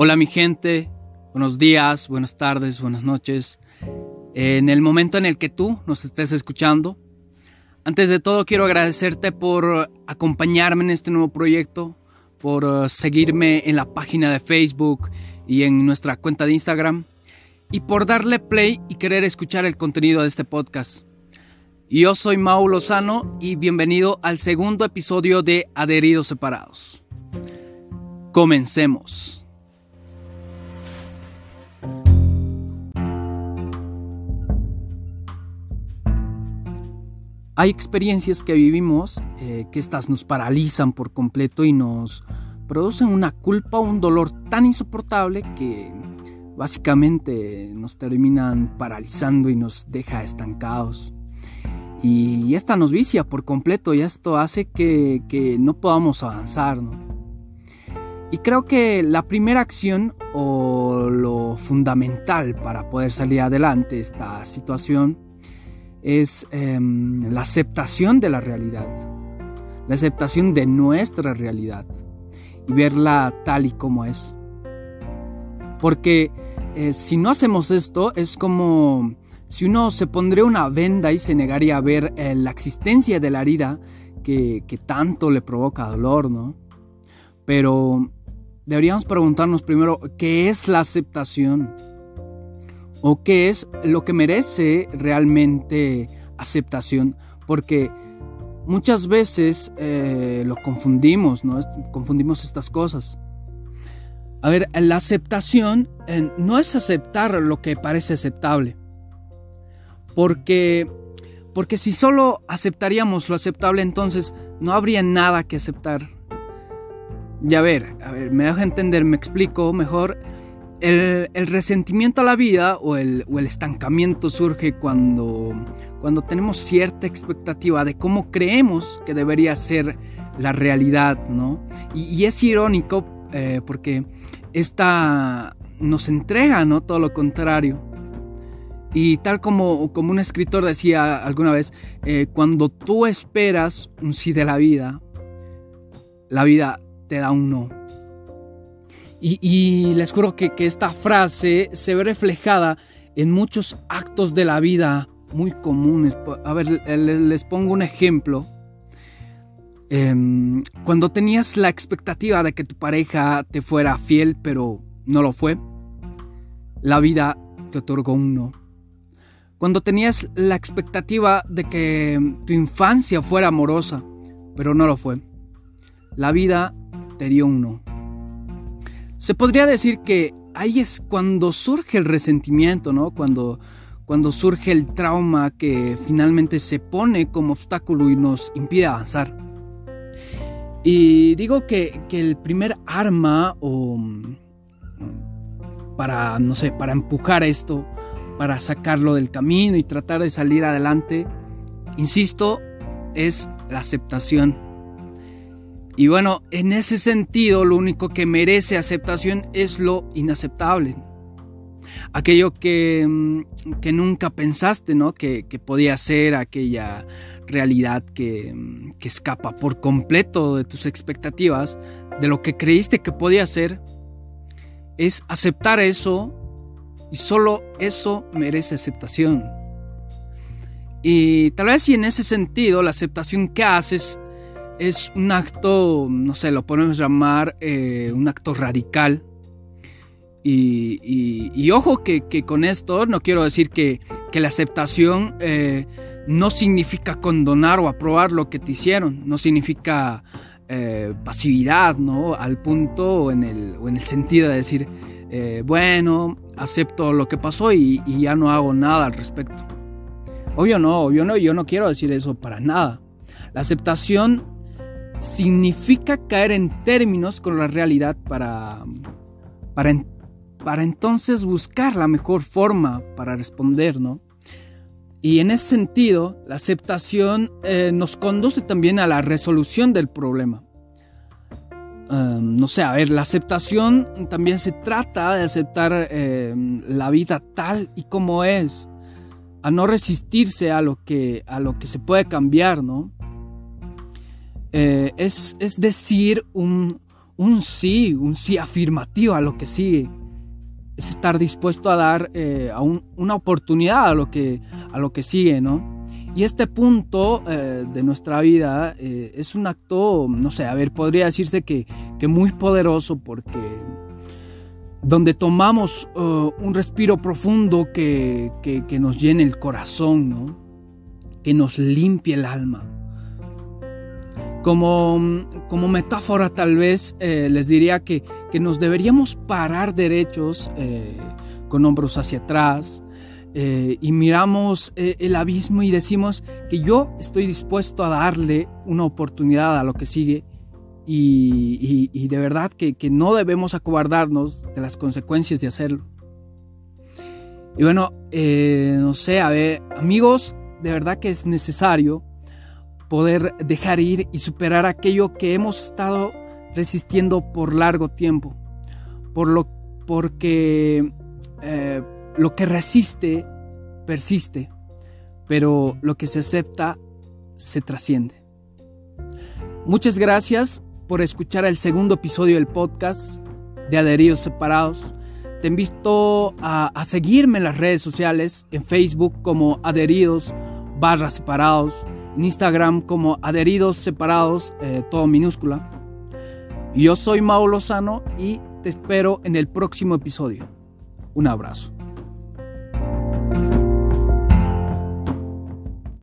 Hola mi gente, buenos días, buenas tardes, buenas noches. En el momento en el que tú nos estés escuchando, antes de todo quiero agradecerte por acompañarme en este nuevo proyecto, por uh, seguirme en la página de Facebook y en nuestra cuenta de Instagram y por darle play y querer escuchar el contenido de este podcast. Yo soy Mau Lozano y bienvenido al segundo episodio de Adheridos Separados. Comencemos. Hay experiencias que vivimos eh, que estas nos paralizan por completo y nos producen una culpa o un dolor tan insoportable que básicamente nos terminan paralizando y nos deja estancados. Y esta nos vicia por completo y esto hace que, que no podamos avanzar. Y creo que la primera acción o lo fundamental para poder salir adelante de esta situación es em, la aceptación de la realidad, la aceptación de nuestra realidad y verla tal y como es. Porque eh, si no hacemos esto es como si uno se pondría una venda y se negaría a ver eh, la existencia de la herida que, que tanto le provoca dolor, ¿no? Pero deberíamos preguntarnos primero, ¿qué es la aceptación? O qué es lo que merece realmente aceptación, porque muchas veces eh, lo confundimos, ¿no? Confundimos estas cosas. A ver, la aceptación eh, no es aceptar lo que parece aceptable, porque, porque si solo aceptaríamos lo aceptable, entonces no habría nada que aceptar. Y a ver, a ver, me dejo entender, me explico mejor el, resentimiento a la vida o el, estancamiento surge cuando, tenemos cierta expectativa de cómo creemos que debería ser la realidad, ¿no? Y, es irónico eh, porque esta nos entrega, ¿no? Todo lo contrario. Y tal como, como un escritor decía alguna vez, eh, cuando tú esperas un sí de la vida, la vida te da un no. Y, les juro que, esta frase se ve reflejada en muchos actos de la vida muy comunes. A ver, les pongo un ejemplo. Em, cuando tenías la expectativa de que tu pareja te fuera fiel, pero no lo fue, la vida te otorgó un no. Cuando tenías la expectativa de que tu infancia fuera amorosa, pero no lo fue, la vida te dio un no. Se podría decir que ahí es cuando surge el resentimiento, ¿no? Cuando, cuando surge el trauma que finalmente se pone como obstáculo y nos impide avanzar. Y digo que, el primer arma o para, no sé, para empujar esto, para sacarlo del camino y tratar de salir adelante, insisto, es la aceptación y bueno, en ese sentido, lo único que merece aceptación es lo inaceptable. Aquello que, mm, nunca pensaste, ¿no? Que, podía ser aquella realidad que, mm, que escapa por completo de tus expectativas, de lo que creíste que podía ser, es aceptar eso y solo eso merece aceptación. Y tal vez si en ese sentido la aceptación que haces es un acto, no sé, lo podemos llamar eh, un acto radical. Y, ojo que, con esto no quiero decir que, la aceptación eh, no significa condonar o aprobar lo que te hicieron, no significa eh, pasividad, ¿no? Al punto o en el, en el sentido de decir, bueno, acepto lo que pasó y, y ya no hago nada al respecto. Obvio no, obvio no, yo no quiero decir eso para nada. La aceptación significa caer en términos con la realidad para, para, para entonces buscar la mejor forma para responder, ¿no? Y en ese sentido, la aceptación eh, nos conduce también a la resolución del problema. Em, no sé, a ver, la aceptación también se trata de aceptar em, la vida tal y como es, a no resistirse a lo que, a lo que se puede cambiar, ¿no? Eh, es, decir, un, un sí, un sí afirmativo a lo que sigue. Es estar dispuesto a dar eh, a una oportunidad a lo, que, a lo que sigue, ¿no? Y este punto eh, de nuestra vida es un acto, no sé, a ver, podría decirse que, que muy poderoso porque donde tomamos un respiro profundo que, que, que, nos llene el corazón, ¿no? que nos limpie el alma. Como, como metáfora tal vez eh, les diría que, que, nos deberíamos parar derechos eh, con hombros hacia atrás eh, y miramos el abismo y decimos que yo estoy dispuesto a darle una oportunidad a lo que sigue y, y, de verdad que, que, no debemos acobardarnos de las consecuencias de hacerlo. Y bueno, no sé, a ver, amigos, de verdad que es necesario poder dejar ir y superar aquello que hemos estado resistiendo por largo tiempo. Por lo, porque eh, lo que resiste persiste, pero lo que se acepta se trasciende. Muchas gracias por escuchar el segundo episodio del podcast de Adheridos Separados. Te invito a, seguirme en las redes sociales, en Facebook como adheridos barra separados, Instagram como adheridos separados, eh, todo minúscula. Yo soy Mauro Lozano y te espero en el próximo episodio. Un abrazo.